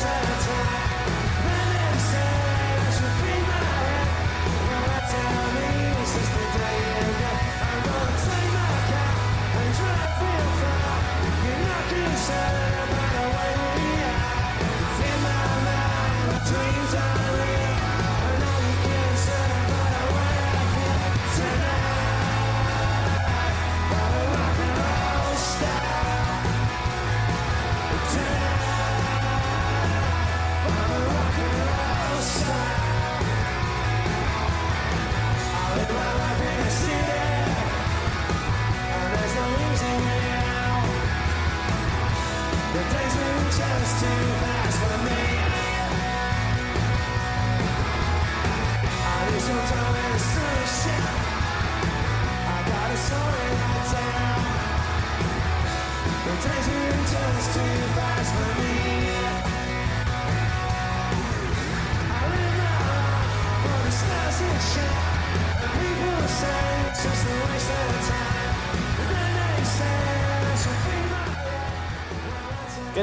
¿Qué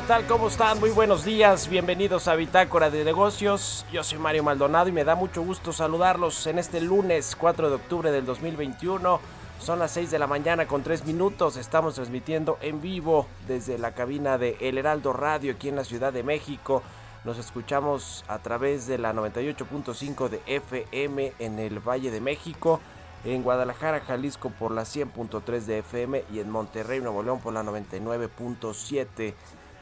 tal? ¿Cómo están? Muy buenos días. Bienvenidos a Bitácora de Negocios. Yo soy Mario Maldonado y me da mucho gusto saludarlos en este lunes 4 de octubre del 2021. Son las 6 de la mañana con 3 minutos. Estamos transmitiendo en vivo desde la cabina de El Heraldo Radio aquí en la Ciudad de México. Nos escuchamos a través de la 98.5 de FM en el Valle de México, en Guadalajara, Jalisco por la 100.3 de FM y en Monterrey, Nuevo León por la 99.7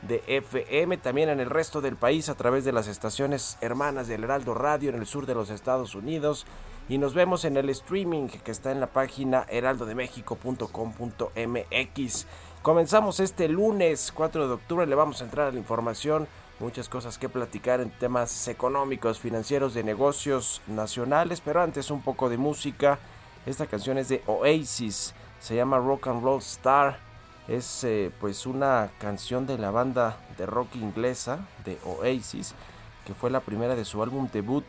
de FM, también en el resto del país a través de las estaciones hermanas del Heraldo Radio en el sur de los Estados Unidos y nos vemos en el streaming que está en la página heraldodemexico.com.mx. Comenzamos este lunes 4 de octubre, le vamos a entrar a la información, muchas cosas que platicar en temas económicos, financieros, de negocios nacionales, pero antes un poco de música. Esta canción es de Oasis, se llama Rock and Roll Star es eh, pues una canción de la banda de rock inglesa de Oasis que fue la primera de su álbum debut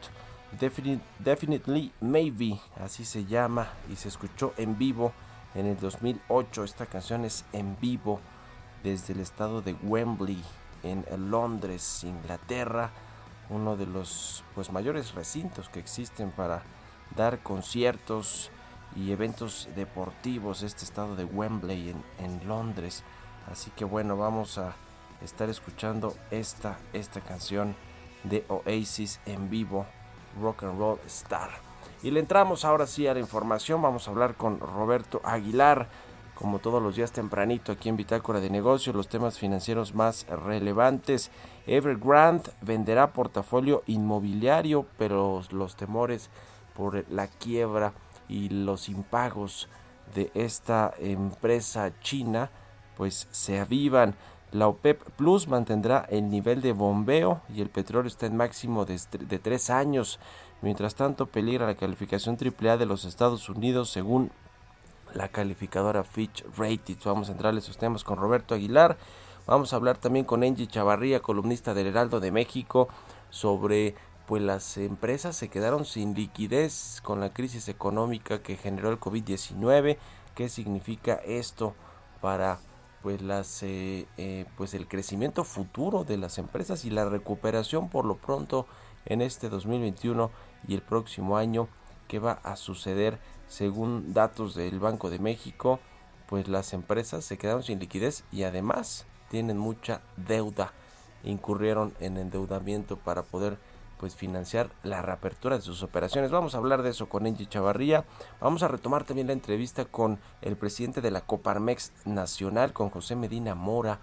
Definitely Maybe así se llama y se escuchó en vivo en el 2008 esta canción es en vivo desde el estado de Wembley en Londres Inglaterra uno de los pues mayores recintos que existen para dar conciertos y eventos deportivos este estado de Wembley en, Londres. Así que bueno, vamos a estar escuchando esta, esta canción de Oasis en vivo, Rock and Roll Star. Y le entramos ahora sí a la información, vamos a hablar con Roberto Aguilar, como todos los días tempranito aquí en Bitácora de Negocios, los temas financieros más relevantes. Evergrande venderá portafolio inmobiliario, pero los temores por la quiebra y los impagos de esta empresa china pues se avivan. La OPEP Plus mantendrá el nivel de bombeo y el petróleo está en máximo de, de tres años. Mientras tanto, peligra la calificación AAA de los Estados Unidos según la calificadora Fitch Ratings. Vamos a entrar esos temas con Roberto Aguilar. Vamos a hablar también con Angie Chavarría, columnista del Heraldo de México, sobre pues las empresas se quedaron sin liquidez con la crisis económica que generó el COVID-19. ¿Qué significa esto para pues las eh, eh, pues el crecimiento futuro de las empresas y la recuperación por lo pronto en este 2021 y el próximo año? ¿Qué va a suceder según datos del Banco de México? pues las empresas se quedaron sin liquidez y además tienen mucha deuda. Incurrieron en endeudamiento para poder pues financiar la reapertura de sus operaciones. Vamos a hablar de eso con Angie Chavarría. Vamos a retomar también la entrevista con el presidente de la Coparmex Nacional, con José Medina Mora.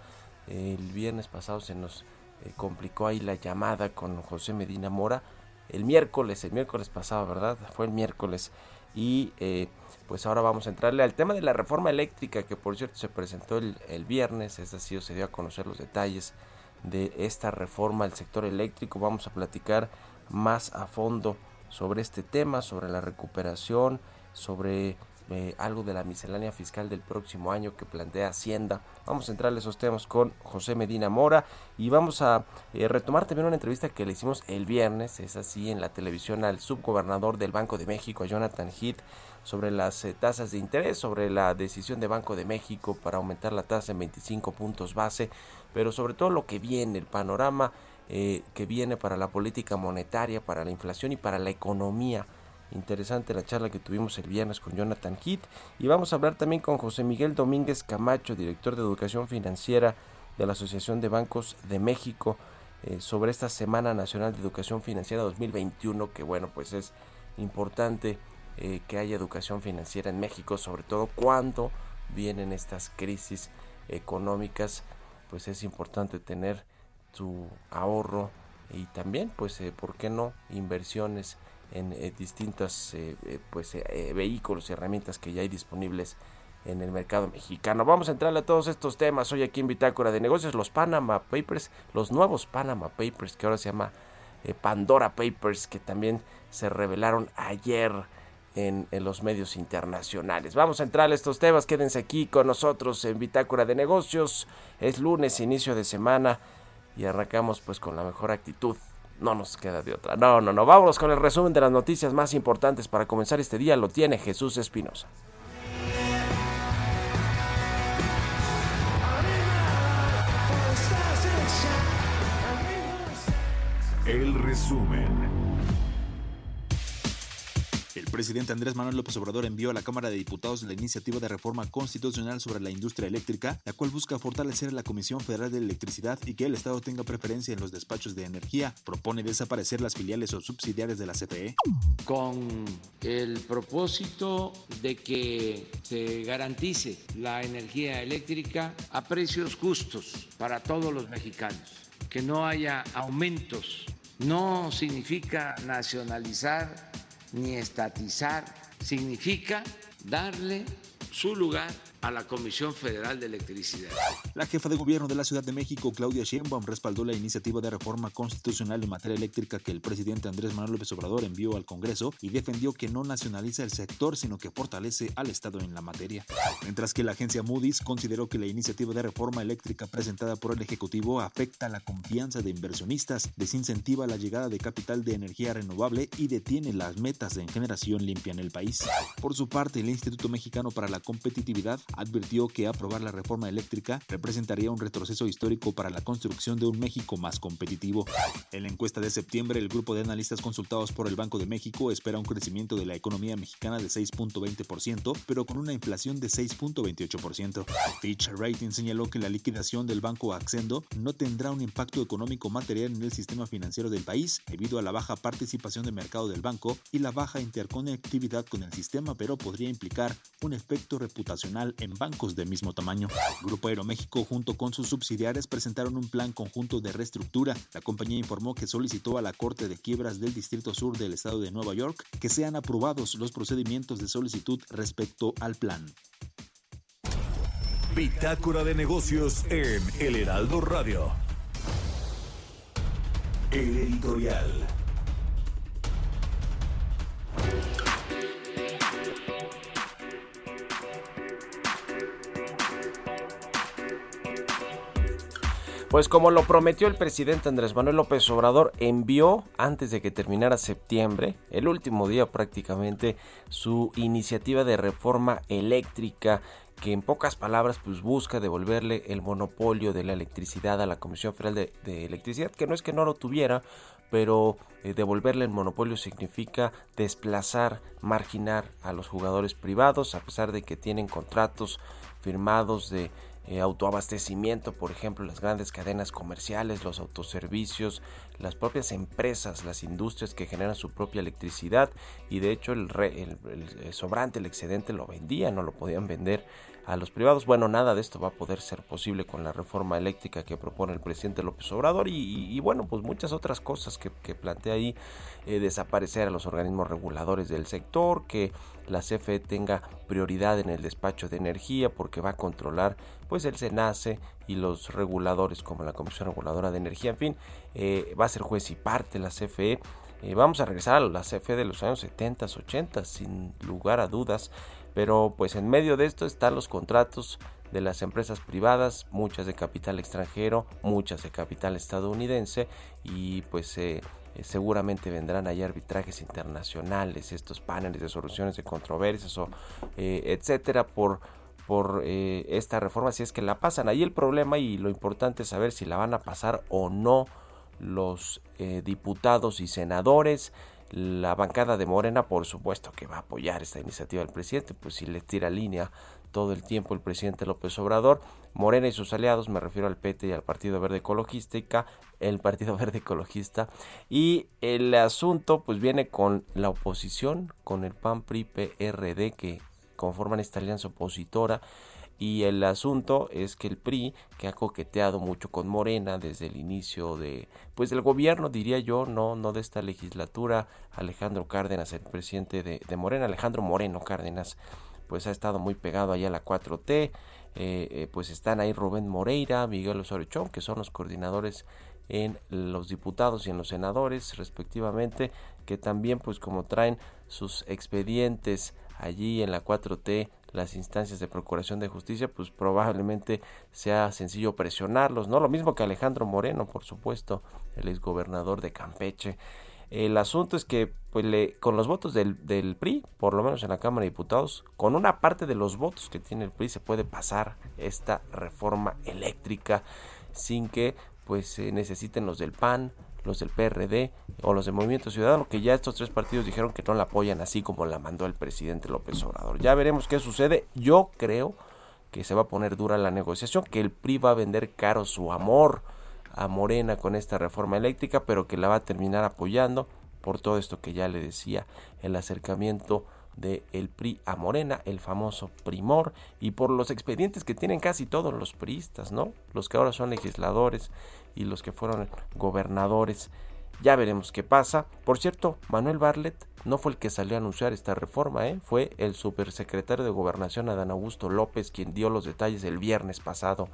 El viernes pasado se nos eh, complicó ahí la llamada con José Medina Mora. El miércoles, el miércoles pasado, ¿verdad? Fue el miércoles. Y eh, pues ahora vamos a entrarle al tema de la reforma eléctrica, que por cierto se presentó el, el viernes, es decir, se dio a conocer los detalles de esta reforma al sector eléctrico. Vamos a platicar más a fondo sobre este tema, sobre la recuperación, sobre eh, algo de la miscelánea fiscal del próximo año que plantea Hacienda. Vamos a entrar a esos temas con José Medina Mora y vamos a eh, retomar también una entrevista que le hicimos el viernes, es así, en la televisión al subgobernador del Banco de México, a Jonathan Heath, sobre las eh, tasas de interés, sobre la decisión de Banco de México para aumentar la tasa en 25 puntos base, pero sobre todo lo que viene, el panorama eh, que viene para la política monetaria, para la inflación y para la economía. Interesante la charla que tuvimos el viernes con Jonathan Heath y vamos a hablar también con José Miguel Domínguez Camacho, director de Educación Financiera de la Asociación de Bancos de México, eh, sobre esta Semana Nacional de Educación Financiera 2021, que bueno, pues es importante eh, que haya educación financiera en México, sobre todo cuando vienen estas crisis económicas, pues es importante tener tu ahorro y también, pues, eh, ¿por qué no? Inversiones en eh, distintos pues, vehículos y herramientas que ya hay disponibles en el mercado mexicano. Vamos a entrar a todos estos temas hoy aquí en Bitácora de Negocios, los Panama Papers, los nuevos Panama Papers que ahora se llama Pandora Papers, que también se revelaron ayer en, los medios internacionales. Vamos a entrar a estos temas, quédense aquí con nosotros en Bitácora de Negocios. Es lunes, inicio de semana y arrancamos pues con la mejor actitud. No nos queda de otra. No, no, no. Vámonos con el resumen de las noticias más importantes para comenzar este día. Lo tiene Jesús Espinosa. El resumen. Presidente Andrés Manuel López Obrador envió a la Cámara de Diputados la iniciativa de reforma constitucional sobre la industria eléctrica, la cual busca fortalecer la Comisión Federal de Electricidad y que el Estado tenga preferencia en los despachos de energía. Propone desaparecer las filiales o subsidiarias de la CFE. Con el propósito de que se garantice la energía eléctrica a precios justos para todos los mexicanos, que no haya aumentos. No significa nacionalizar ni estatizar, significa darle su lugar a la Comisión Federal de Electricidad. La jefa de gobierno de la Ciudad de México, Claudia Sheinbaum, respaldó la iniciativa de reforma constitucional en materia eléctrica que el presidente Andrés Manuel López Obrador envió al Congreso y defendió que no nacionaliza el sector, sino que fortalece al Estado en la materia. Mientras que la agencia Moody's consideró que la iniciativa de reforma eléctrica presentada por el Ejecutivo afecta la confianza de inversionistas, desincentiva la llegada de capital de energía renovable y detiene las metas de generación limpia en el país. Por su parte, el Instituto Mexicano para la Competitividad advirtió que aprobar la reforma eléctrica representaría un retroceso histórico para la construcción de un México más competitivo. En la encuesta de septiembre, el grupo de analistas consultados por el Banco de México espera un crecimiento de la economía mexicana de 6.20%, pero con una inflación de 6.28%. Fitch Rating señaló que la liquidación del banco Accendo no tendrá un impacto económico material en el sistema financiero del país debido a la baja participación de mercado del banco y la baja interconectividad con el sistema, pero podría implicar un efecto reputacional en bancos del mismo tamaño. Grupo Aeroméxico junto con sus subsidiarias presentaron un plan conjunto de reestructura. La compañía informó que solicitó a la Corte de Quiebras del Distrito Sur del Estado de Nueva York que sean aprobados los procedimientos de solicitud respecto al plan. Bitácora de negocios en El Heraldo Radio. El editorial. Pues como lo prometió el presidente Andrés Manuel López Obrador, envió antes de que terminara septiembre, el último día prácticamente, su iniciativa de reforma eléctrica que en pocas palabras pues busca devolverle el monopolio de la electricidad a la Comisión Federal de, Electricidad, que no es que no lo tuviera, pero eh, devolverle el monopolio significa desplazar, marginar a los jugadores privados, a pesar de que tienen contratos firmados de eh, autoabastecimiento, por ejemplo, las grandes cadenas comerciales, los autoservicios, las propias empresas, las industrias que generan su propia electricidad y de hecho el, el sobrante, el excedente lo vendían, no lo podían vender a los privados. Bueno, nada de esto va a poder ser posible con la reforma eléctrica que propone el presidente López Obrador y, bueno, pues muchas otras cosas que, plantea ahí eh, desaparecer a los organismos reguladores del sector, que la CFE tenga prioridad en el despacho de energía porque va a controlar pues el SENACE y los reguladores como la Comisión Reguladora de Energía, en fin, eh, va a ser juez y parte la CFE. Eh, vamos a regresar a la CFE de los años 70, 80, sin lugar a dudas. Pero pues en medio de esto están los contratos de las empresas privadas, muchas de capital extranjero, muchas de capital estadounidense y pues eh, eh, seguramente vendrán ahí arbitrajes internacionales, estos paneles de soluciones de controversias eh, etcétera por por esta reforma si es que la pasan. Ahí el problema y lo importante es saber si la van a pasar o no los diputados y senadores. La bancada de Morena, por supuesto que va a apoyar esta iniciativa del presidente, pues si le tira línea todo el tiempo el presidente López Obrador. Morena y sus aliados, me refiero al PT y al Partido Verde Ecologista, el Partido Verde Ecologista. Y el asunto pues viene con la oposición, con el PAN PRI PRD que conforman esta alianza opositora y el asunto es que el PRI, que ha coqueteado mucho con Morena desde el inicio de, pues del gobierno, diría yo, no, no de esta legislatura, Alejandro Cárdenas, el presidente de, Morena, Alejandro Moreno Cárdenas, pues ha estado muy pegado allá a la 4T, eh, eh, pues están ahí Rubén Moreira, Miguel Osorio Chong, que son los coordinadores en los diputados y en los senadores respectivamente, que también pues como traen sus expedientes allí en la 4T las instancias de procuración de justicia, pues probablemente sea sencillo presionarlos, ¿no? Lo mismo que Alejandro Moreno, por supuesto, el exgobernador de Campeche. El asunto es que pues, le, con los votos del, del, PRI, por lo menos en la Cámara de Diputados, con una parte de los votos que tiene el PRI se puede pasar esta reforma eléctrica sin que pues se necesiten los del PAN, los del PRD o los del Movimiento Ciudadano, que ya estos tres partidos dijeron que no la apoyan así como la mandó el presidente López Obrador. Ya veremos qué sucede. Yo creo que se va a poner dura la negociación, que el PRI va a vender caro su amor a Morena con esta reforma eléctrica, pero que la va a terminar apoyando por todo esto que ya le decía, el acercamiento de el PRI a Morena, el famoso primor, y por los expedientes que tienen casi todos los priistas, ¿no? Los que ahora son legisladores y los que fueron gobernadores. Ya veremos qué pasa. Por cierto, Manuel Barlet no fue el que salió a anunciar esta reforma, ¿eh? fue el supersecretario de Gobernación Adán Augusto López quien dio los detalles el viernes pasado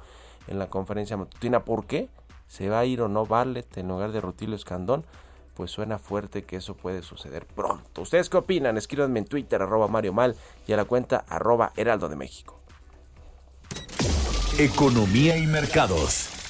en la conferencia matutina. ¿Por qué? ¿Se va a ir o no Barlet en lugar de Rutilio Escandón? Pues suena fuerte que eso puede suceder pronto. ¿Ustedes qué opinan? Escríbanme en Twitter, arroba Mario Mal, y a la cuenta arroba Heraldo de México. Economía y mercados.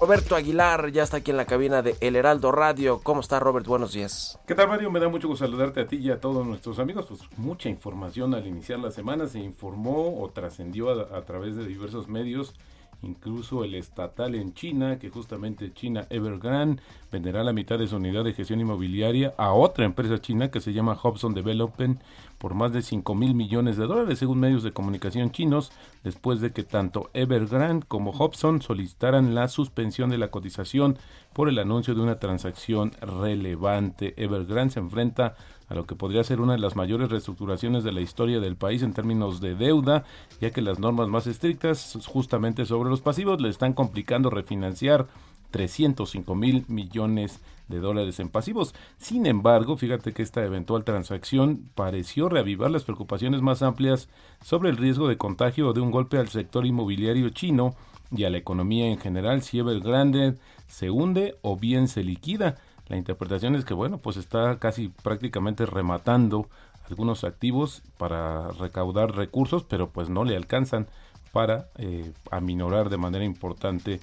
Roberto Aguilar ya está aquí en la cabina de El Heraldo Radio. ¿Cómo está Robert? Buenos días. ¿Qué tal Mario? Me da mucho gusto saludarte a ti y a todos nuestros amigos. Pues mucha información al iniciar la semana se informó o trascendió a, través de diversos medios incluso el estatal en China, que justamente China Evergrande venderá la mitad de su unidad de gestión inmobiliaria a otra empresa china que se llama Hobson Development por más de 5 mil millones de dólares, según medios de comunicación chinos, después de que tanto Evergrande como Hobson solicitaran la suspensión de la cotización por el anuncio de una transacción relevante. Evergrande se enfrenta a lo que podría ser una de las mayores reestructuraciones de la historia del país en términos de deuda, ya que las normas más estrictas justamente sobre los pasivos le están complicando refinanciar 305 mil millones de dólares en pasivos. Sin embargo, fíjate que esta eventual transacción pareció reavivar las preocupaciones más amplias sobre el riesgo de contagio o de un golpe al sector inmobiliario chino y a la economía en general si Evergrande se hunde o bien se liquida. La interpretación es que, bueno, pues está casi prácticamente rematando algunos activos para recaudar recursos, pero pues no le alcanzan para eh, aminorar de manera importante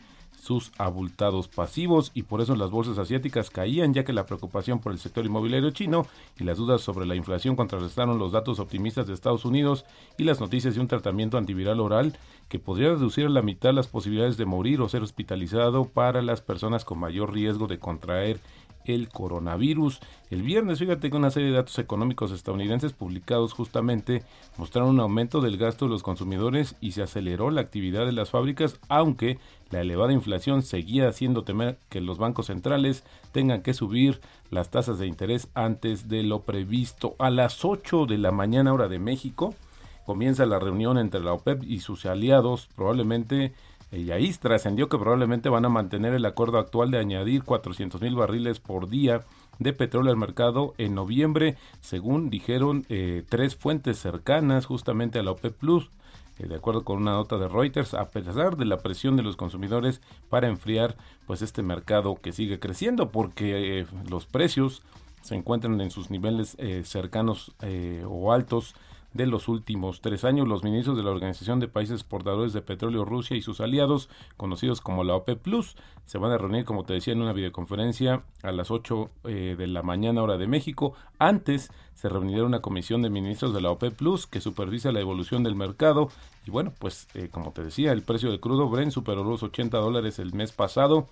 sus abultados pasivos y por eso las bolsas asiáticas caían ya que la preocupación por el sector inmobiliario chino y las dudas sobre la inflación contrarrestaron los datos optimistas de Estados Unidos y las noticias de un tratamiento antiviral oral que podría reducir a la mitad las posibilidades de morir o ser hospitalizado para las personas con mayor riesgo de contraer el coronavirus. El viernes, fíjate que una serie de datos económicos estadounidenses publicados justamente mostraron un aumento del gasto de los consumidores y se aceleró la actividad de las fábricas, aunque la elevada inflación seguía haciendo temer que los bancos centrales tengan que subir las tasas de interés antes de lo previsto. A las 8 de la mañana hora de México comienza la reunión entre la OPEP y sus aliados, probablemente y ahí trascendió que probablemente van a mantener el acuerdo actual de añadir 400 mil barriles por día de petróleo al mercado en noviembre, según dijeron eh, tres fuentes cercanas justamente a la OPEP Plus. Eh, de acuerdo con una nota de Reuters, a pesar de la presión de los consumidores para enfriar pues este mercado que sigue creciendo porque eh, los precios se encuentran en sus niveles cercanos o altos de los últimos tres años. Los ministros de la Organización de Países Exportadores de Petróleo Rusia y sus aliados, conocidos como la OPEP Plus, se van a reunir, como te decía, en una videoconferencia a las 8 eh, de la mañana hora de México. Antes se reunirá una comisión de ministros de la OPEP Plus que supervisa la evolución del mercado. Y bueno, pues eh, como te decía, el precio del crudo Brent superó los 80 dólares el mes pasado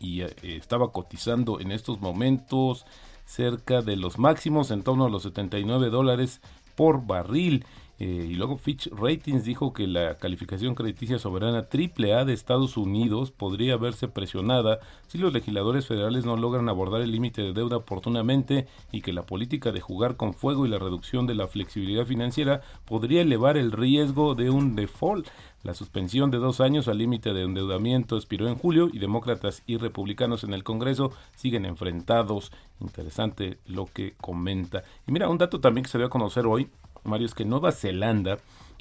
y eh, estaba cotizando en estos momentos cerca de los máximos en torno a los 79 dólares por barril. Eh, y luego Fitch Ratings dijo que la calificación crediticia soberana AAA de Estados Unidos podría verse presionada si los legisladores federales no logran abordar el límite de deuda oportunamente y que la política de jugar con fuego y la reducción de la flexibilidad financiera podría elevar el riesgo de un default. La suspensión de dos años al límite de endeudamiento expiró en julio y demócratas y republicanos en el Congreso siguen enfrentados. Interesante lo que comenta. Y mira, un dato también que se dio a conocer hoy, Mario, es que Nueva Zelanda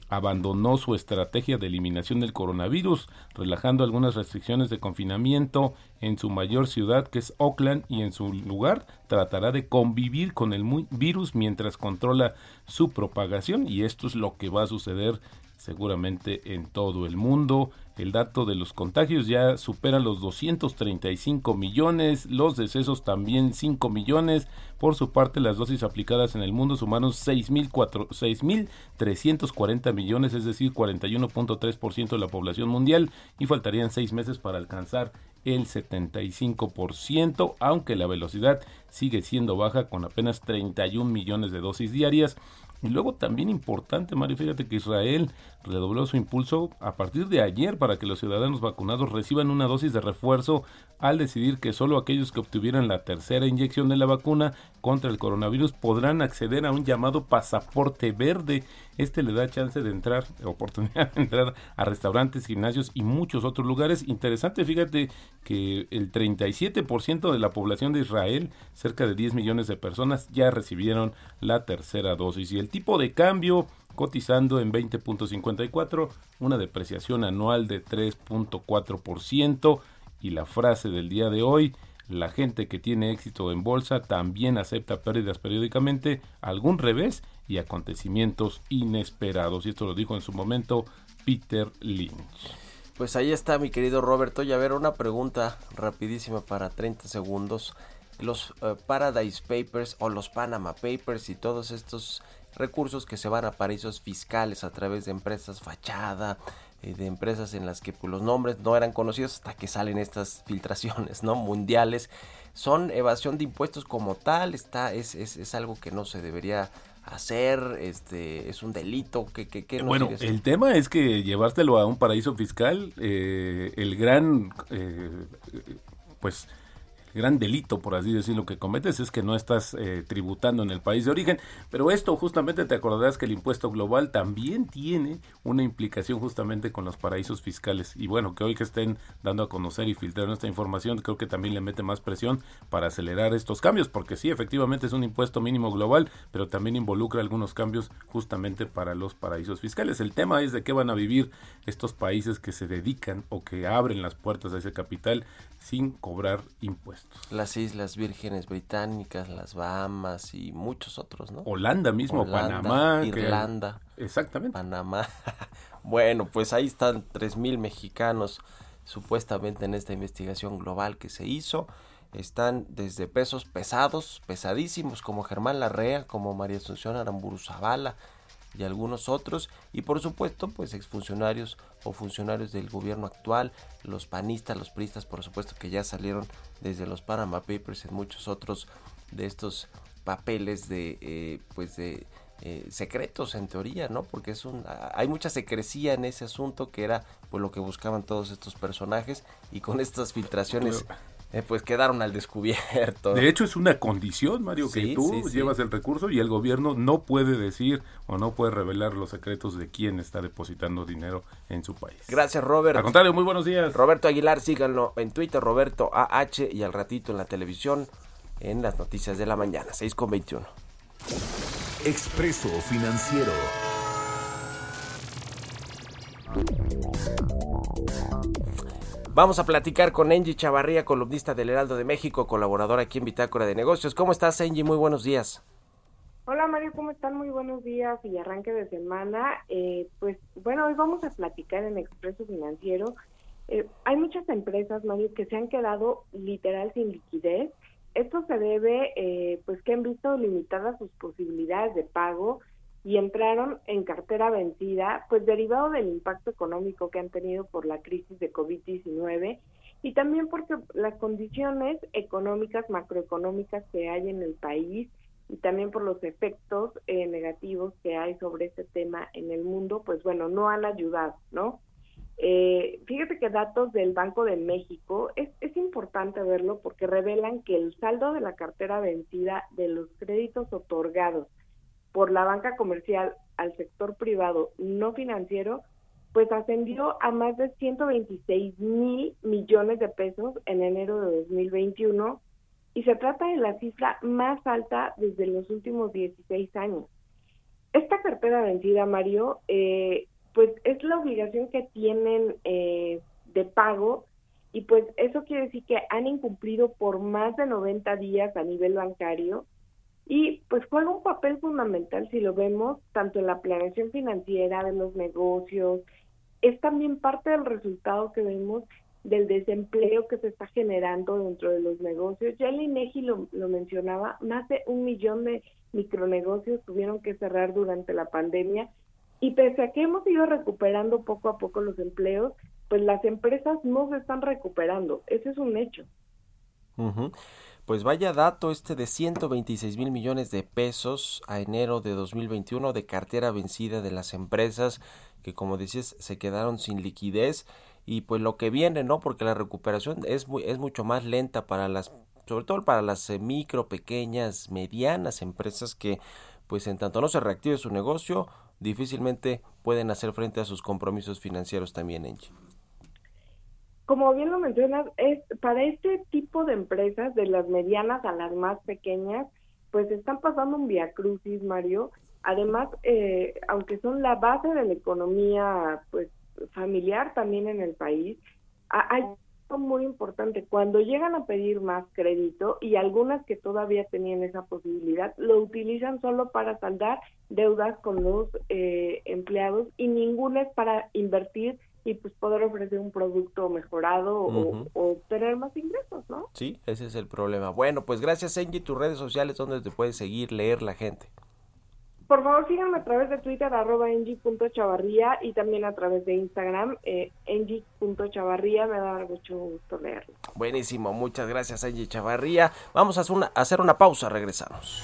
abandonó su estrategia de eliminación del coronavirus, relajando algunas restricciones de confinamiento en su mayor ciudad, que es Auckland, y en su lugar tratará de convivir con el virus mientras controla su propagación, y esto es lo que va a suceder seguramente en todo el mundo. El dato de los contagios ya supera los 235 millones, los decesos también 5 millones. Por su parte, las dosis aplicadas en el mundo sumaron 6.340 millones, es decir, 41.3% de la población mundial, y faltarían seis meses para alcanzar el 75%, aunque la velocidad sigue siendo baja con apenas 31 millones de dosis diarias. Y luego también importante, Mario, fíjate que Israel redobló su impulso a partir de ayer para que los ciudadanos vacunados reciban una dosis de refuerzo al decidir que solo aquellos que obtuvieran la tercera inyección de la vacuna contra el coronavirus podrán acceder a un llamado pasaporte verde. Este le da chance de entrar, oportunidad de entrar a restaurantes, gimnasios y muchos otros lugares. Interesante, fíjate que el 37% de la población de Israel, cerca de 10 millones de personas, ya recibieron la tercera dosis. Y el tipo de cambio cotizando en 20.54, una depreciación anual de 3.4% y la frase del día de hoy, la gente que tiene éxito en bolsa también acepta pérdidas periódicamente, algún revés y acontecimientos inesperados. Y esto lo dijo en su momento Peter Lynch. Pues ahí está mi querido Roberto. Y a ver, una pregunta rapidísima para 30 segundos. Los eh, Paradise Papers o los Panama Papers y todos estos recursos que se van a paraísos fiscales a través de empresas fachada, eh, de empresas en las que pues, los nombres no eran conocidos hasta que salen estas filtraciones no mundiales son evasión de impuestos como tal está es, es, es algo que no se debería hacer este es un delito que, que, bueno el tema es que llevártelo a un paraíso fiscal eh, el gran eh, pues gran delito, por así decirlo, que cometes es que no estás eh, tributando en el país de origen. Pero esto justamente te acordarás que el impuesto global también tiene una implicación justamente con los paraísos fiscales. Y bueno, que hoy que estén dando a conocer y filtrar esta información, creo que también le mete más presión para acelerar estos cambios, porque sí, efectivamente es un impuesto mínimo global, pero también involucra algunos cambios justamente para los paraísos fiscales. El tema es de qué van a vivir estos países que se dedican o que abren las puertas a ese capital sin cobrar impuestos. Las Islas Vírgenes Británicas, las Bahamas y muchos otros, ¿no? Holanda mismo, Panamá. Irlanda. Exactamente. Panamá. bueno, pues ahí están tres mil mexicanos supuestamente en esta investigación global que se hizo. Están desde pesos pesados, pesadísimos, como Germán Larrea, como María Asunción Aramburu Zavala y algunos otros, y por supuesto, pues exfuncionarios o funcionarios del gobierno actual, los panistas, los priistas, por supuesto que ya salieron desde los Panama Papers en muchos otros de estos papeles de, eh, pues de eh, secretos en teoría, ¿no? Porque es un, hay mucha secrecía en ese asunto que era pues lo que buscaban todos estos personajes y con estas filtraciones eh, pues quedaron al descubierto. De hecho es una condición, Mario, que tú llevas el recurso y el gobierno no puede decir o no puede revelar los secretos de quién está depositando dinero en su país. Gracias, Robert. Al contrario, muy buenos días. Roberto Aguilar, síganlo en Twitter, Roberto AH y al ratito en la televisión en las noticias de la mañana, 6 con 21. Expreso Financiero. Vamos a platicar con Angie Chavarría, columnista del Heraldo de México, colaboradora aquí en Bitácora de Negocios. ¿Cómo estás, Angie? Muy buenos días. Hola Mario, ¿cómo están? Muy buenos días y arranque de semana. Eh, pues bueno, hoy vamos a platicar en Expreso Financiero. Eh, hay muchas empresas, Mario, que se han quedado literal sin liquidez esto se debe, eh, pues que han visto limitadas sus posibilidades de pago y entraron en cartera vencida, pues derivado del impacto económico que han tenido por la crisis de COVID-19 y también porque las condiciones económicas, macroeconómicas que hay en el país y también por los efectos eh, negativos que hay sobre este tema en el mundo, pues bueno, no han ayudado, ¿no? Eh, fíjate que datos del Banco de México es, es importante verlo porque revelan que el saldo de la cartera vencida de los créditos otorgados por la banca comercial al sector privado no financiero, pues ascendió a más de 126 mil millones de pesos en enero de 2021 y se trata de la cifra más alta desde los últimos 16 años. Esta cartera vencida, Mario, eh, pues es la obligación que tienen eh, de pago y pues eso quiere decir que han incumplido por más de 90 días a nivel bancario y pues juega un papel fundamental si lo vemos tanto en la planeación financiera de los negocios, es también parte del resultado que vemos del desempleo que se está generando dentro de los negocios. Ya el INEGI lo, lo mencionaba, más de un millón de micronegocios tuvieron que cerrar durante la pandemia y pese a que hemos ido recuperando poco a poco los empleos, pues las empresas no se están recuperando. Ese es un hecho. Pues vaya dato este de 126 mil millones de pesos a enero de 2021 de cartera vencida de las empresas que como dices se quedaron sin liquidez y pues lo que viene, ¿no? Porque la recuperación es, muy, es mucho más lenta para las, sobre todo para las eh, micro, pequeñas, medianas empresas que pues en tanto no se reactive su negocio, difícilmente pueden hacer frente a sus compromisos financieros también, Enchi. Como bien lo mencionas, es para este tipo de empresas, de las medianas a las más pequeñas, pues están pasando un via crucis, Mario. Además, eh, aunque son la base de la economía, pues familiar también en el país, hay muy importante, cuando llegan a pedir más crédito y algunas que todavía tenían esa posibilidad, lo utilizan solo para saldar deudas con los eh, empleados y ninguna es para invertir y pues poder ofrecer un producto mejorado o, tener más ingresos, ¿no? Sí, ese es el problema. Bueno, pues gracias Angie, tus redes sociales donde te puede seguir, leer la gente. Por favor, síganme a través de Twitter, arroba engie.chavarría y también a través de Instagram, eh, engie.chavarría. Me da mucho gusto leerlo. Buenísimo, muchas gracias, Engie Chavarría. Vamos a hacer una, a hacer una pausa, regresamos.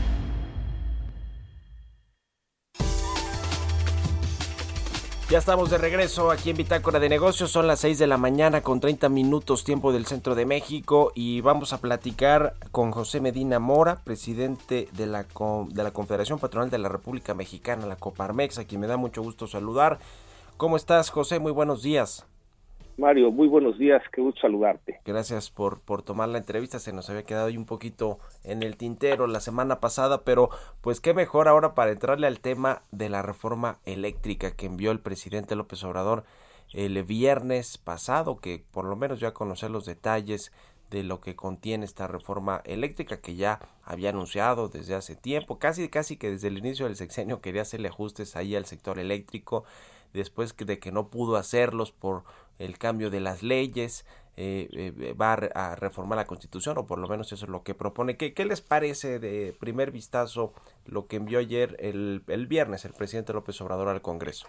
Ya estamos de regreso aquí en Bitácora de Negocios. Son las 6 de la mañana con 30 minutos tiempo del centro de México y vamos a platicar con José Medina Mora, presidente de la, de la Confederación Patronal de la República Mexicana, la Coparmex, a quien me da mucho gusto saludar. ¿Cómo estás, José? Muy buenos días. Mario, muy buenos días, qué gusto saludarte. Gracias por, por tomar la entrevista, se nos había quedado ahí un poquito en el tintero la semana pasada, pero pues qué mejor ahora para entrarle al tema de la reforma eléctrica que envió el presidente López Obrador el viernes pasado, que por lo menos ya conocer los detalles de lo que contiene esta reforma eléctrica que ya había anunciado desde hace tiempo, casi casi que desde el inicio del sexenio quería hacerle ajustes ahí al sector eléctrico, después de que no pudo hacerlos por el cambio de las leyes, eh, eh, va a, reformar la constitución, o por lo menos eso es lo que propone. ¿Qué, qué les parece de primer vistazo lo que envió ayer el, el viernes el presidente López Obrador al Congreso?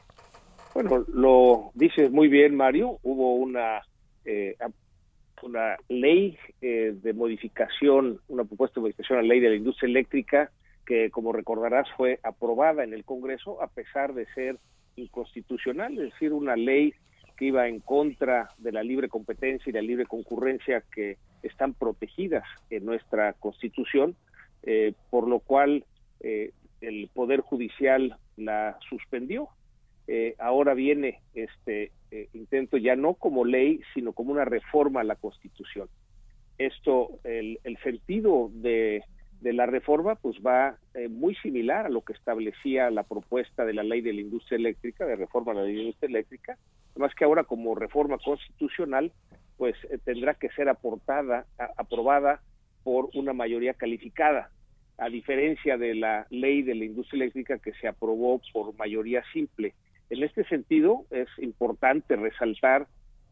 Bueno, lo dices muy bien, Mario. Hubo una eh, una ley de modificación, una propuesta de modificación a la ley de la industria eléctrica que, como recordarás, fue aprobada en el Congreso a pesar de ser inconstitucional, es decir, una ley que iba en contra de la libre competencia y la libre concurrencia que están protegidas en nuestra Constitución, eh, por lo cual eh, el Poder Judicial la suspendió. Eh, ahora viene este intento ya no como ley, sino como una reforma a la Constitución. Esto, el, el sentido de de la reforma pues va eh, muy similar a lo que establecía la propuesta de la ley de la industria eléctrica, de reforma de la de la industria eléctrica, más que ahora como reforma constitucional pues eh, tendrá que ser aportada, aprobada por una mayoría calificada, a diferencia de la ley de la industria eléctrica que se aprobó por mayoría simple. En este sentido es importante resaltar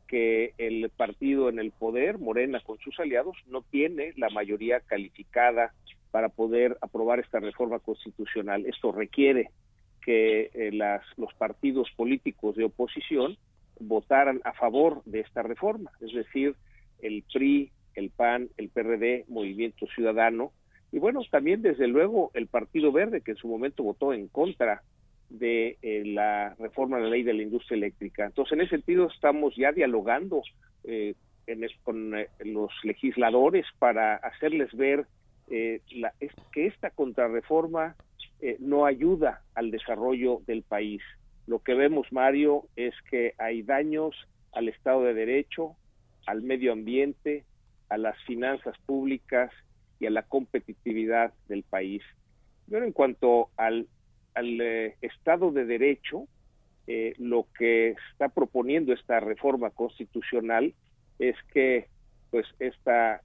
que el partido en el poder, Morena con sus aliados, no tiene la mayoría calificada para poder aprobar esta reforma constitucional. Esto requiere que eh, las, los partidos políticos de oposición votaran a favor de esta reforma, es decir, el PRI, el PAN, el PRD, Movimiento Ciudadano, y bueno, también desde luego el Partido Verde, que en su momento votó en contra de eh, la reforma de la ley de la industria eléctrica. Entonces, en ese sentido, estamos ya dialogando eh, con los legisladores para hacerles ver eh, la, es que esta contrarreforma eh, no ayuda al desarrollo del país. Lo que vemos, Mario, es que hay daños al Estado de Derecho, al medio ambiente, a las finanzas públicas y a la competitividad del país. Pero en cuanto al, al eh, Estado de Derecho, eh, lo que está proponiendo esta reforma constitucional es que pues esta,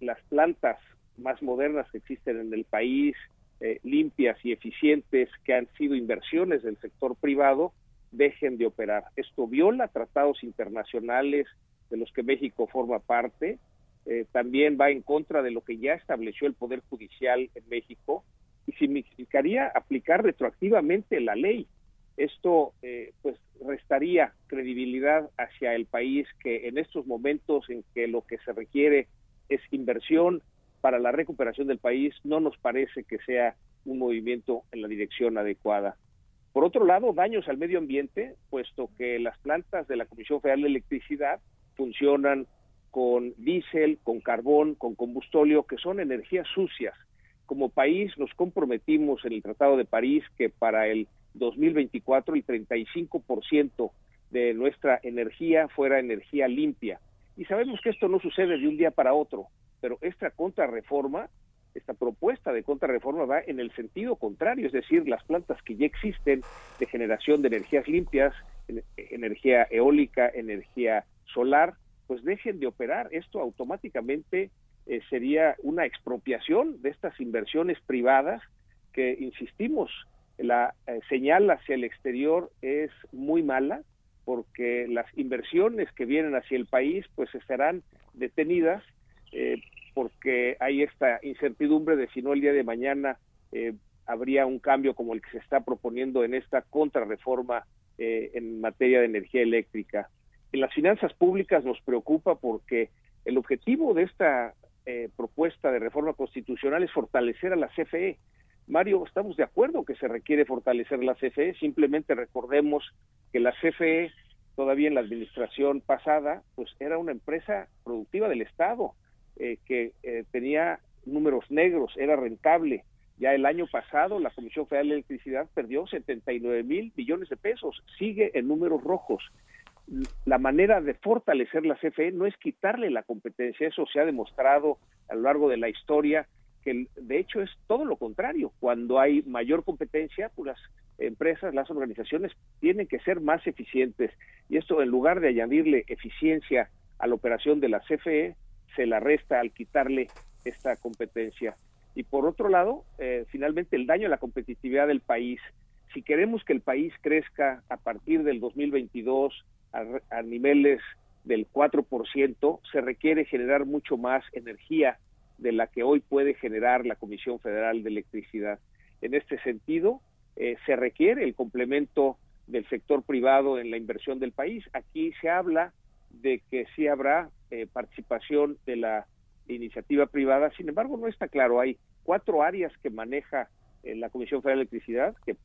las plantas más modernas que existen en el país, eh, limpias y eficientes, que han sido inversiones del sector privado, dejen de operar. Esto viola tratados internacionales de los que México forma parte, eh, también va en contra de lo que ya estableció el Poder Judicial en México y significaría aplicar retroactivamente la ley. Esto eh, pues restaría credibilidad hacia el país que en estos momentos en que lo que se requiere es inversión, para la recuperación del país no nos parece que sea un movimiento en la dirección adecuada. Por otro lado, daños al medio ambiente, puesto que las plantas de la Comisión Federal de Electricidad funcionan con diésel, con carbón, con combustóleo, que son energías sucias. Como país nos comprometimos en el Tratado de París que para el 2024 el 35% de nuestra energía fuera energía limpia. Y sabemos que esto no sucede de un día para otro pero esta contrarreforma, esta propuesta de contrarreforma va en el sentido contrario, es decir, las plantas que ya existen de generación de energías limpias, energía eólica, energía solar, pues dejen de operar. Esto automáticamente eh, sería una expropiación de estas inversiones privadas que, insistimos, la eh, señal hacia el exterior es muy mala porque las inversiones que vienen hacia el país pues estarán detenidas eh, porque hay esta incertidumbre de si no el día de mañana eh, habría un cambio como el que se está proponiendo en esta contrarreforma eh, en materia de energía eléctrica. En las finanzas públicas nos preocupa porque el objetivo de esta eh, propuesta de reforma constitucional es fortalecer a la CFE. Mario, estamos de acuerdo que se requiere fortalecer la CFE, simplemente recordemos que la CFE todavía en la administración pasada, pues era una empresa productiva del Estado eh, que eh, tenía números negros, era rentable. Ya el año pasado la Comisión Federal de Electricidad perdió 79 mil millones de pesos, sigue en números rojos. la manera de fortalecer la CFE no es quitarle la competencia, eso se ha demostrado a lo largo de la historia, que de hecho es todo lo contrario. Cuando hay mayor competencia, pues las empresas, las organizaciones tienen que ser más eficientes y esto en lugar de añadirle eficiencia a la operación de la CFE, se la resta al quitarle esta competencia. Y por otro lado, eh, finalmente el daño a la competitividad del país. Si queremos que el país crezca a partir del 2022 a, niveles del 4%, se requiere generar mucho más energía de la que hoy puede generar la Comisión Federal de Electricidad. En este sentido, eh, se requiere el complemento del sector privado en la inversión del país. Aquí se habla de que sí habrá eh, participación de la iniciativa privada, sin embargo no está claro. Hay cuatro áreas que maneja eh, la Comisión Federal de Electricidad, que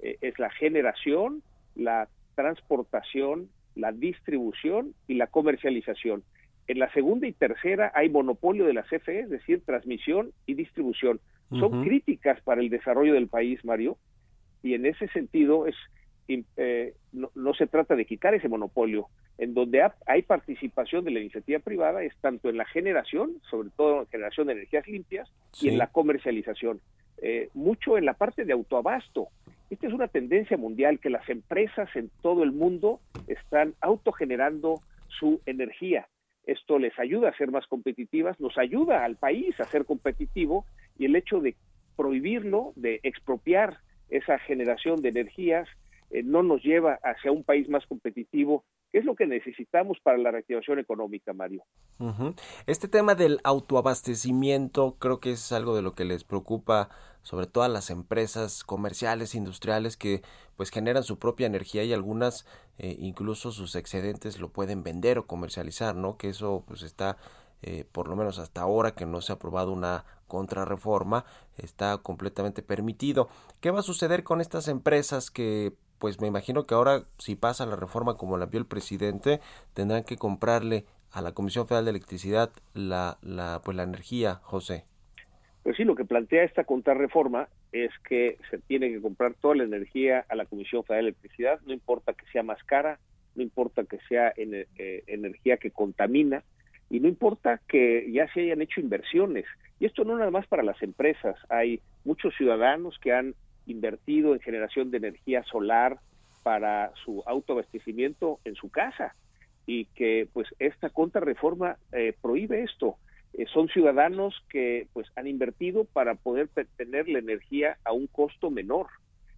es la generación, la transportación, la distribución y la comercialización. En la segunda y tercera hay monopolio de la CFE, es decir, transmisión y distribución. Son críticas para el desarrollo del país, Mario, y en ese sentido es eh, no, se trata de quitar ese monopolio. En donde hay participación de la iniciativa privada es tanto en la generación, sobre todo en generación de energías limpias, y en la comercialización. Eh, mucho en la parte de autoabasto. Esta es una tendencia mundial que las empresas en todo el mundo están autogenerando su energía. Esto les ayuda a ser más competitivas, nos ayuda al país a ser competitivo y el hecho de prohibirlo, de expropiar esa generación de energías, eh, no nos lleva hacia un país más competitivo, que es lo que necesitamos para la reactivación económica, Mario. Este tema del autoabastecimiento creo que es algo de lo que les preocupa sobre todo a las empresas comerciales, industriales que pues generan su propia energía y algunas eh, incluso sus excedentes lo pueden vender o comercializar, ¿no? Que eso pues está eh, por lo menos hasta ahora que no se ha aprobado una contrarreforma, está completamente permitido. ¿Qué va a suceder con estas empresas que pues me imagino que ahora si pasa la reforma como la vio el presidente, tendrán que comprarle a la Comisión Federal de Electricidad la, la, pues la energía, José. Pues sí, lo que plantea esta contrarreforma es que se tiene que comprar toda la energía a la Comisión Federal de Electricidad, no importa que sea más cara, no importa que sea eh, energía que contamina y no importa que ya se hayan hecho inversiones. Y esto no nada más para las empresas, hay muchos ciudadanos que han invertido en generación de energía solar para su autoabastecimiento en su casa y que pues esta contrarreforma eh, prohíbe esto. Eh, son ciudadanos que pues han invertido para poder tener la energía a un costo menor.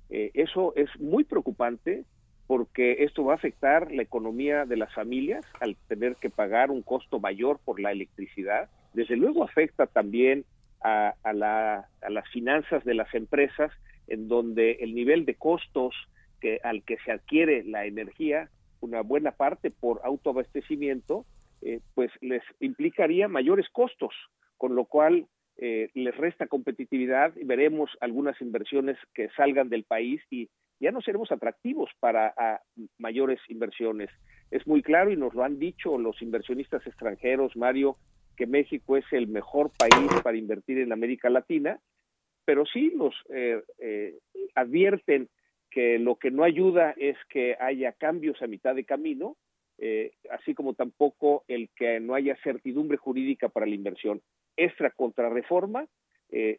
Eh, eso es muy preocupante porque esto va a afectar la economía de las familias al tener que pagar un costo mayor por la electricidad. Desde luego afecta también a, a, la, a las finanzas de las empresas en donde el nivel de costos que, al que se adquiere la energía, una buena parte por autoabastecimiento, eh, pues les implicaría mayores costos, con lo cual eh, les resta competitividad y veremos algunas inversiones que salgan del país y ya no seremos atractivos para mayores inversiones. Es muy claro y nos lo han dicho los inversionistas extranjeros, Mario, que México es el mejor país para invertir en América Latina pero sí nos eh, eh, advierten que lo que no ayuda es que haya cambios a mitad de camino, eh, así como tampoco el que no haya certidumbre jurídica para la inversión. Esta contrarreforma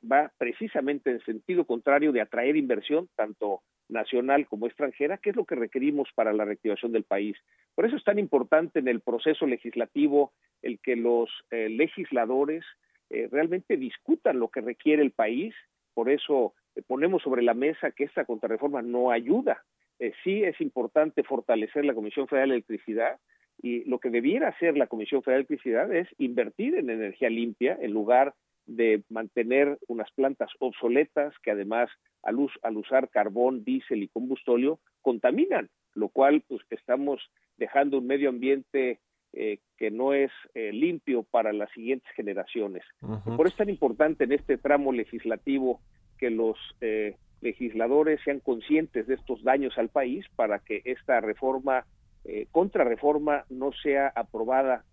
va precisamente en sentido contrario de atraer inversión, tanto nacional como extranjera, que es lo que requerimos para la reactivación del país. Por eso es tan importante en el proceso legislativo el que los legisladores realmente discutan lo que requiere el país por eso eh, ponemos sobre la mesa que esta contrarreforma no ayuda. Eh, sí es importante fortalecer la Comisión Federal de Electricidad y lo que debiera hacer la Comisión Federal de Electricidad es invertir en energía limpia en lugar de mantener unas plantas obsoletas que además al, al usar carbón, diésel y combustóleo contaminan, lo cual pues estamos dejando un medio ambiente eh, que no es eh, limpio para las siguientes generaciones. Por eso es tan importante en este tramo legislativo que los eh, legisladores sean conscientes de estos daños al país para que esta reforma, contrarreforma, no sea aprobada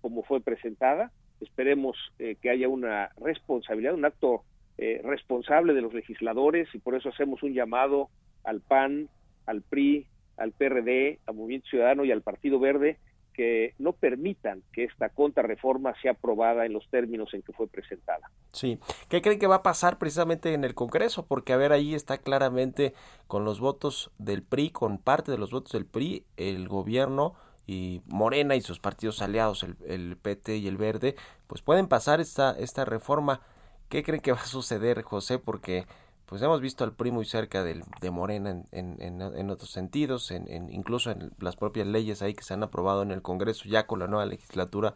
como fue presentada. Esperemos que haya una responsabilidad, un acto responsable de los legisladores y por eso hacemos un llamado al PAN, al PRI, al PRD, a Movimiento Ciudadano y al Partido Verde que no permitan que esta contrarreforma sea aprobada en los términos en que fue presentada. Sí, ¿qué creen que va a pasar precisamente en el Congreso? Porque a ver, ahí está claramente con los votos del PRI, con parte de los votos del PRI, el gobierno y Morena y sus partidos aliados, el, el PT y el Verde, pues pueden pasar esta, esta reforma. ¿Qué creen que va a suceder, José? Porque pues hemos visto al PRI muy cerca del, de Morena en, en, otros sentidos, en, incluso en las propias leyes ahí que se han aprobado en el Congreso ya con la nueva legislatura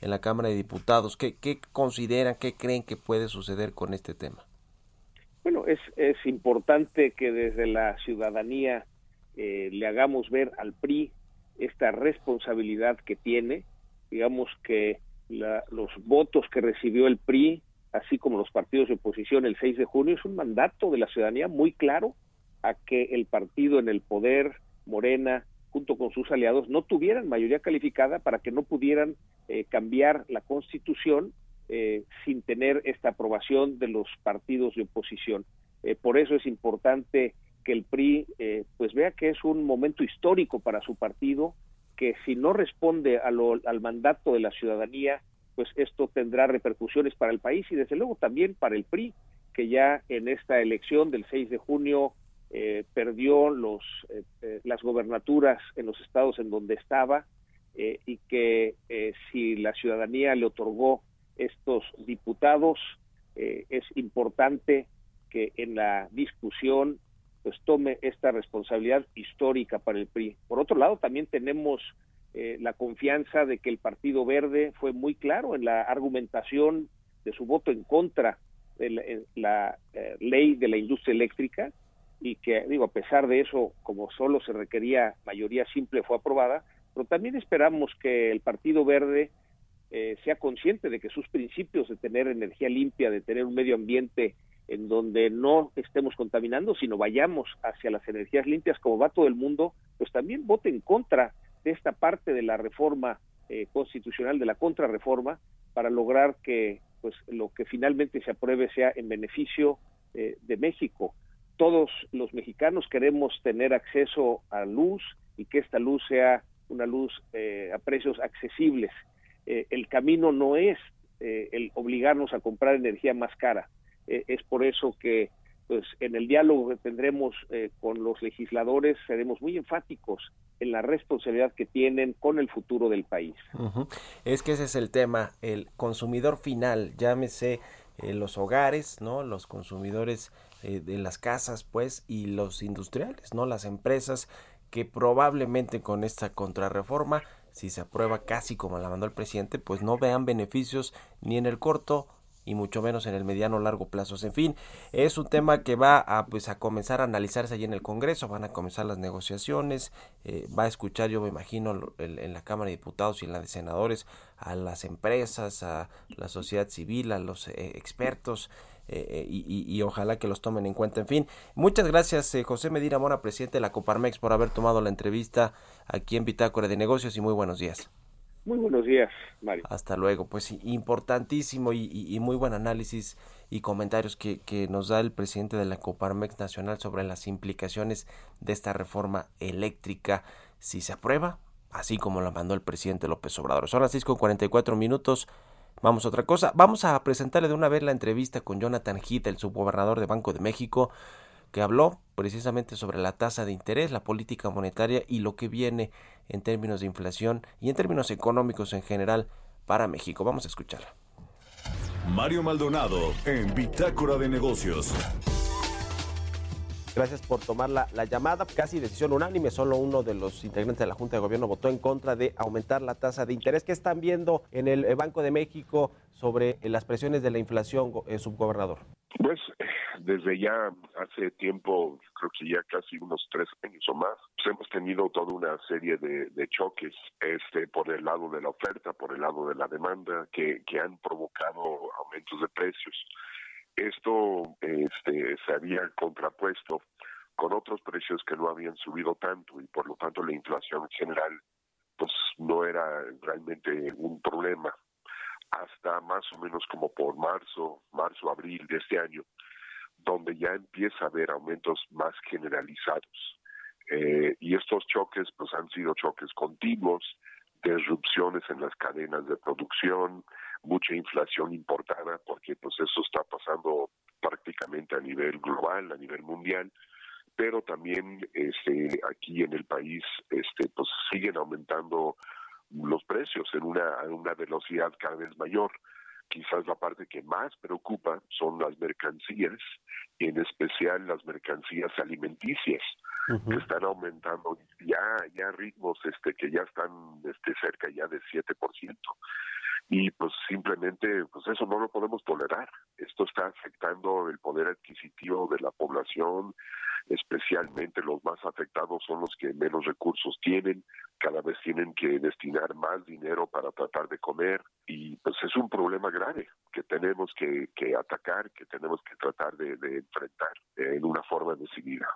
en la Cámara de Diputados. ¿Qué, qué consideran, qué creen que puede suceder con este tema? Bueno, es, es importante que desde la ciudadanía eh, le hagamos ver al PRI esta responsabilidad que tiene, digamos que la, los votos que recibió el PRI así como los partidos de oposición el 6 de junio, es un mandato de la ciudadanía muy claro a que el partido en el poder, Morena, junto con sus aliados, no tuvieran mayoría calificada para que no pudieran eh, cambiar la constitución eh, sin tener esta aprobación de los partidos de oposición. Eh, por eso es importante que el PRI pues vea que es un momento histórico para su partido, que si no responde al mandato de la ciudadanía, pues esto tendrá repercusiones para el país y desde luego también para el PRI, que ya en esta elección del 6 de junio eh, perdió los, eh, eh, las gobernaturas en los estados en donde estaba y que si la ciudadanía le otorgó estos diputados, es importante que en la discusión pues tome esta responsabilidad histórica para el PRI. Por otro lado, también tenemos eh, la confianza de que el Partido Verde fue muy claro en la argumentación de su voto en contra de la, eh, ley de la industria eléctrica y que, digo, a pesar de eso, como solo se requería mayoría simple, fue aprobada, pero también esperamos que el Partido Verde eh, sea consciente de que sus principios de tener energía limpia, de tener un medio ambiente en donde no estemos contaminando, sino vayamos hacia las energías limpias como va todo el mundo, pues también vote en contra de esta parte de la reforma eh, constitucional, de la contrarreforma, para lograr que pues lo que finalmente se apruebe sea en beneficio eh, de México. Todos los mexicanos queremos tener acceso a luz y que esta luz sea una luz eh, a precios accesibles. el camino no es el obligarnos a comprar energía más cara. es por eso que pues en el diálogo que tendremos con los legisladores seremos muy enfáticos en la responsabilidad que tienen con el futuro del país. Es que ese es el tema, el consumidor final, llámese eh, los hogares, ¿no? Los consumidores eh, de las casas, pues, y los industriales, ¿no? Las empresas que probablemente con esta contrarreforma, si se aprueba casi como la mandó el presidente, pues no vean beneficios ni en el corto y mucho menos en el mediano largo plazo. En fin, es un tema que va a pues a comenzar a analizarse allí en el Congreso, van a comenzar las negociaciones, eh, va a escuchar yo me imagino en, la Cámara de Diputados y en la de Senadores a las empresas, a la sociedad civil, a los eh, expertos. Eh, y, y, ojalá que los tomen en cuenta. En fin, muchas gracias José Medina Mora, presidente de la Coparmex, por haber tomado la entrevista aquí en Bitácora de Negocios y muy buenos días. Muy buenos días, Mario. Hasta luego. Pues importantísimo y, muy buen análisis y comentarios que, nos da el presidente de la Coparmex Nacional sobre las implicaciones de esta reforma eléctrica si se aprueba, así como la mandó el presidente López Obrador. Son las 6 con 44 minutos. Vamos a otra cosa. Vamos a presentarle de una vez la entrevista con Jonathan Heath, el subgobernador de Banco de México que habló precisamente sobre la tasa de interés, la política monetaria y lo que viene en términos de inflación y en términos económicos en general para México. Vamos a escucharla. Mario Maldonado en Bitácora de Negocios. Gracias por tomar la, llamada. Casi decisión unánime, solo uno de los integrantes de la Junta de Gobierno votó en contra de aumentar la tasa de interés. ¿Qué están viendo en el Banco de México sobre las presiones de la inflación, eh, subgobernador? Pues desde ya hace tiempo, creo que ya casi unos tres años o más, pues hemos tenido toda una serie de, choques este, por el lado de la oferta, por el lado de la demanda, que, han provocado aumentos de precios. Esto este, se había contrapuesto con otros precios que no habían subido tanto y por lo tanto la inflación en general pues no era realmente un problema hasta más o menos como por marzo, marzo, abril de este año, donde ya empieza a haber aumentos más generalizados. Eh, y estos choques pues han sido choques continuos, disrupciones en las cadenas de producción, mucha inflación importada, porque pues eso está pasando prácticamente a nivel global, a nivel mundial, pero también este aquí en el país este pues siguen aumentando los precios en una, en una velocidad cada vez mayor. Quizás la parte que más preocupa son las mercancías y en especial las mercancías alimenticias que están aumentando ya ya ritmos este que ya están este cerca ya de 7% y pues simplemente pues eso no lo podemos tolerar. Esto está afectando el poder adquisitivo de la población, especialmente los más afectados son los que menos recursos tienen, cada vez tienen que destinar más dinero para tratar de comer y pues es un problema grave que tenemos que, atacar, que tenemos que tratar de, enfrentar en una forma decidida.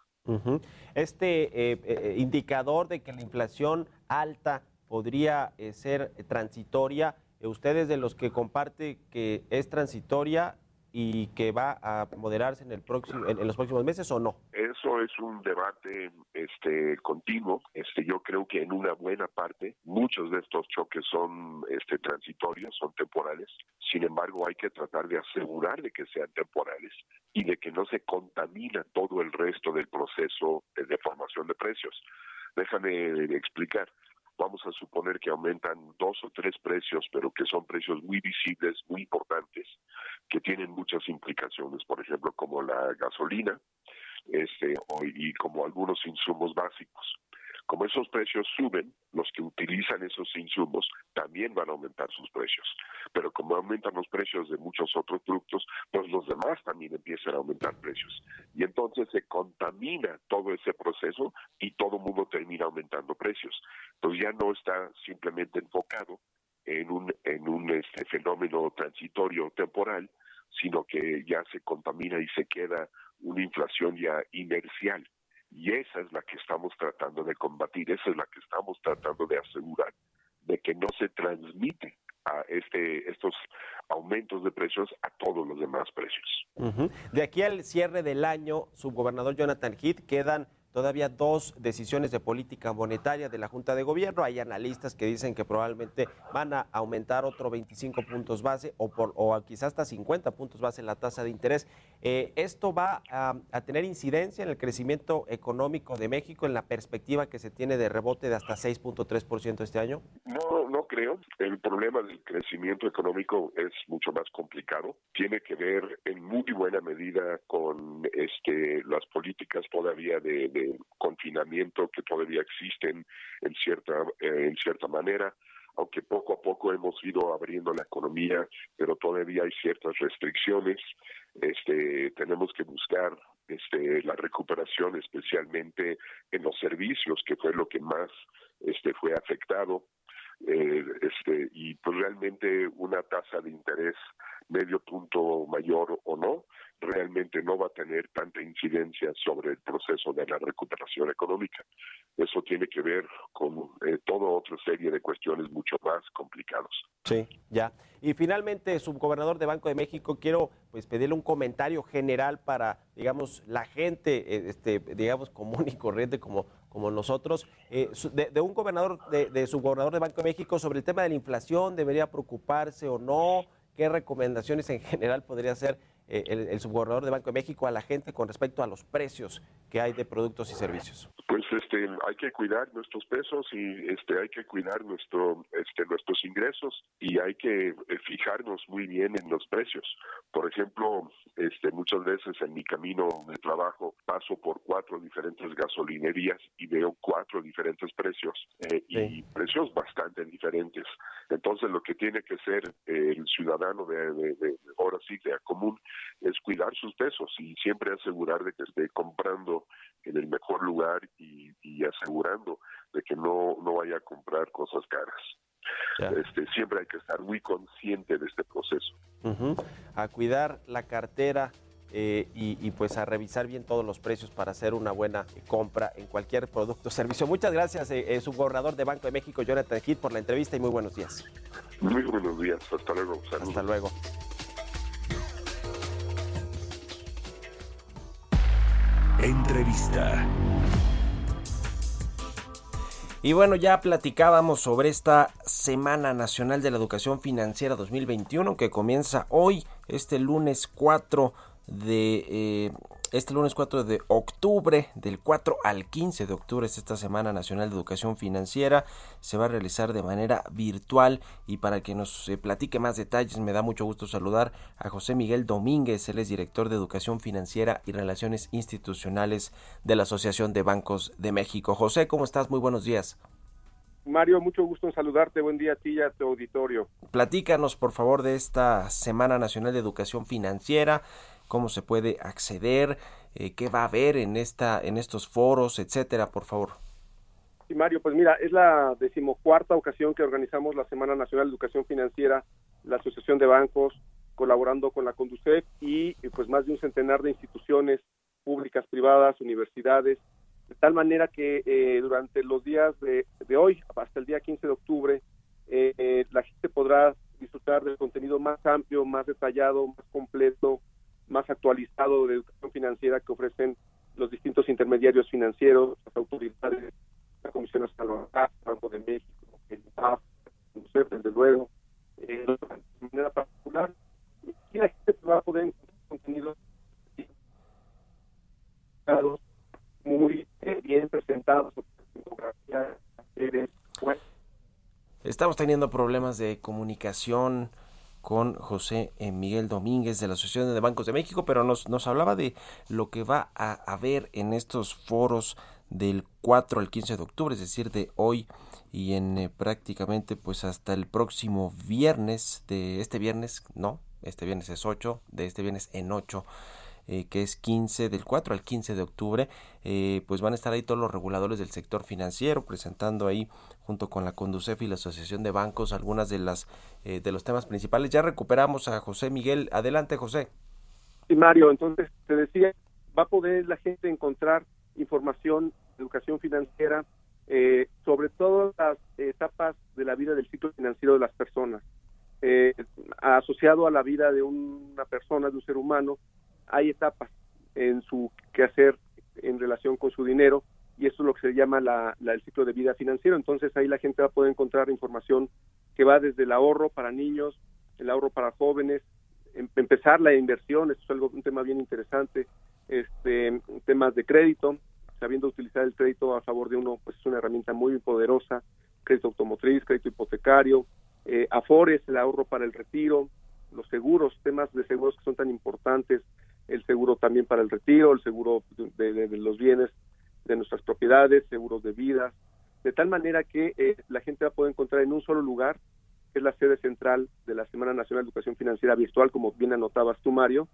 Este eh, eh, indicador de que la inflación alta podría eh, ser transitoria, ¿ustedes de los que comparte que es transitoria y que va a moderarse en el próximo en, los próximos meses o no? Eso es un debate este continuo. Este yo creo que en una buena parte muchos de estos choques son este transitorios, son temporales. Sin embargo, hay que tratar de asegurar de que sean temporales y de que no se contamina todo el resto del proceso de formación de precios. Déjame explicar vamos a suponer que aumentan dos o tres precios, pero que son precios muy visibles, muy importantes, que tienen muchas implicaciones, por ejemplo, como la gasolina este, y como algunos insumos básicos. Como esos precios suben, los que utilizan esos insumos también van a aumentar sus precios. Pero como aumentan los precios de muchos otros productos, pues los demás también empiezan a aumentar precios. Y entonces se contamina todo ese proceso y todo el mundo termina aumentando precios. Entonces ya no está simplemente enfocado en un, en un este, fenómeno transitorio temporal, sino que ya se contamina y se queda una inflación ya inercial y esa es la que estamos tratando de combatir, esa es la que estamos tratando de asegurar de que no se transmite a este estos aumentos de precios a todos los demás precios. De aquí al cierre del año, subgobernador Jonathan Heath, quedan todavía dos decisiones de política monetaria de la Junta de Gobierno. Hay analistas que dicen que probablemente van a aumentar otro 25 puntos base o, por, o quizás hasta 50 puntos base la tasa de interés. Eh, ¿Esto va a, tener incidencia en el crecimiento económico de México en la perspectiva que se tiene de rebote de hasta 6.3% este año? No, no creo. El problema del crecimiento económico es mucho más complicado. Tiene que ver en muy buena medida con este, las políticas todavía de confinamiento que todavía existen en cierta, eh, en cierta manera aunque poco a poco hemos ido abriendo la economía, pero todavía hay ciertas restricciones. Este, tenemos que buscar este, la recuperación, especialmente en los servicios, que fue lo que más este, fue afectado. Eh, este, y pues realmente una tasa de interés medio punto mayor o no, realmente no va a tener tanta incidencia sobre el proceso de la recuperación económica. Eso tiene que ver con eh, toda otra serie de cuestiones mucho más complicadas. Sí, ya. Y finalmente, subgobernador de Banco de México, quiero pues pedirle un comentario general para, digamos, la gente, eh, este, digamos, común y corriente como, como nosotros, eh, de, un gobernador, de, de subgobernador de Banco de México sobre el tema de la inflación, ¿debería preocuparse o no? ¿Qué recomendaciones en general podría hacer eh, el, subgobernador de Banco de México a la gente con respecto a los precios que hay de productos y servicios? Pues este, hay que cuidar nuestros pesos y este, hay que cuidar nuestro, este, nuestros ingresos y hay que eh, fijarnos muy bien en los precios. Por ejemplo, este, muchas veces en mi camino de trabajo paso por cuatro diferentes gasolinerías y veo cuatro diferentes precios eh, y precios bastante diferentes. Entonces, lo que tiene que ser el ciudadano de, de, de ahora sí, de común, es cuidar sus pesos y siempre asegurar de que esté comprando en el mejor lugar y, asegurando de que no, no vaya a comprar cosas caras. Este, siempre hay que estar muy consciente de este proceso. A cuidar la cartera eh, y, pues a revisar bien todos los precios para hacer una buena compra en cualquier producto o servicio. Muchas gracias, eh, eh, subgobernador de Banco de México, Jonathan Heath, por la entrevista y muy buenos días. Muy buenos días, hasta luego. Hasta luego. Entrevista. Y bueno, ya platicábamos sobre esta Semana Nacional de la Educación Financiera 2021 que comienza hoy, este lunes 4 de eh, este lunes 4 de octubre, del 4 al 15 de octubre es esta Semana Nacional de Educación Financiera. Se va a realizar de manera virtual y para que nos eh, platique más detalles me da mucho gusto saludar a José Miguel Domínguez, él es director de Educación Financiera y Relaciones Institucionales de la Asociación de Bancos de México. José, ¿cómo estás? Muy buenos días. Mario, mucho gusto en saludarte. Buen día a ti y a tu auditorio. Platícanos, por favor, de esta Semana Nacional de Educación Financiera cómo se puede acceder, eh, qué va a haber en esta, en estos foros, etcétera, por favor. Sí, Mario, pues mira, es la decimocuarta ocasión que organizamos la Semana Nacional de Educación Financiera, la Asociación de Bancos, colaborando con la Conducef y pues más de un centenar de instituciones públicas, privadas, universidades, de tal manera que eh, durante los días de, hoy hasta el día 15 de octubre eh, la gente podrá disfrutar del contenido más amplio, más detallado, más completo, más actualizado de educación financiera que ofrecen los distintos intermediarios financieros, las autoridades, la Comisión Nacional Banco de México, el IPAF, desde luego, eh, de manera particular. Y la gente va a poder encontrar contenidos muy bien presentados, Estamos teniendo problemas de comunicación con José eh, Miguel Domínguez de la Asociación de Bancos de México, pero nos, nos hablaba de lo que va a haber en estos foros del 4 al 15 de octubre, es decir, de hoy y en eh, prácticamente pues hasta el próximo viernes, de este viernes, no, este viernes es 8, de este viernes en 8 eh, que es 15 del 4 al 15 de octubre, eh, pues van a estar ahí todos los reguladores del sector financiero presentando ahí junto con la Conducef y la Asociación de Bancos algunas de las eh, de los temas principales. Ya recuperamos a José Miguel. Adelante, José. Sí, Mario, entonces te decía, va a poder la gente encontrar información, educación financiera, sobre todas las etapas de la vida del ciclo financiero de las personas. asociado a la vida de una persona, de un ser humano, hay etapas en su quehacer en relación con su dinero y eso es lo que se llama la, el ciclo de vida financiero. Entonces ahí la gente va a poder encontrar información que va desde el ahorro para niños, el ahorro para jóvenes, em, empezar la inversión, esto es algo un tema bien interesante, este temas de crédito, sabiendo utilizar el crédito a favor de uno, pues es una herramienta muy poderosa, crédito automotriz, crédito hipotecario, eh, afores, el ahorro para el retiro, los seguros, temas de seguros que son tan importantes, el seguro también para el retiro, el seguro de, los bienes de nuestras propiedades, seguros de vida, de tal manera que eh, la gente va a poder encontrar en un solo lugar, que es la sede central de la Semana Nacional de Educación Financiera Virtual, como bien anotabas tú, Mario,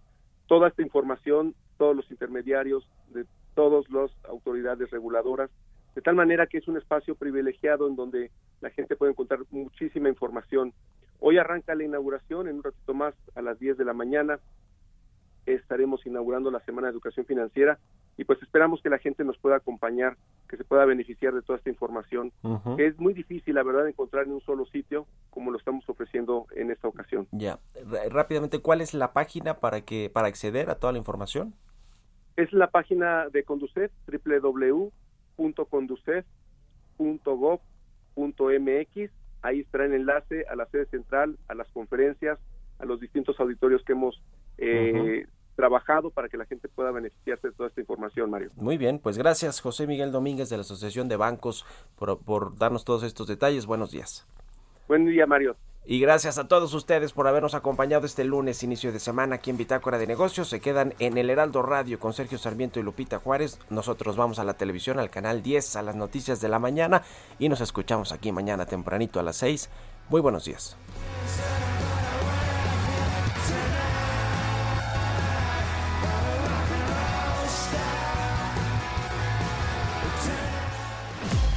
toda esta información, todos los intermediarios, de todas las autoridades reguladoras, de tal manera que es un espacio privilegiado en donde la gente puede encontrar muchísima información. Hoy arranca la inauguración, en un ratito más, a las 10 de la mañana, estaremos inaugurando la Semana de Educación Financiera y pues esperamos que la gente nos pueda acompañar, que se pueda beneficiar de toda esta información, que es muy difícil, la verdad, encontrar en un solo sitio como lo estamos ofreciendo en esta ocasión. Ya, rápidamente, ¿cuál es la página para que para acceder a toda la información? Es la página de Conducet, www.conducet.gov.mx. Ahí estará el enlace a la sede central, a las conferencias, a los distintos auditorios que hemos eh, trabajado para que la gente pueda beneficiarse de toda esta información, Mario. Muy bien, pues gracias José Miguel Domínguez de la Asociación de Bancos por, por darnos todos estos detalles. Buenos días. Buen día, Mario. Y gracias a todos ustedes por habernos acompañado este lunes, inicio de semana, aquí en Bitácora de Negocios. Se quedan en el Heraldo Radio con Sergio Sarmiento y Lupita Juárez. Nosotros vamos a la televisión, al canal 10, a las noticias de la mañana y nos escuchamos aquí mañana tempranito a las 6. Muy buenos días.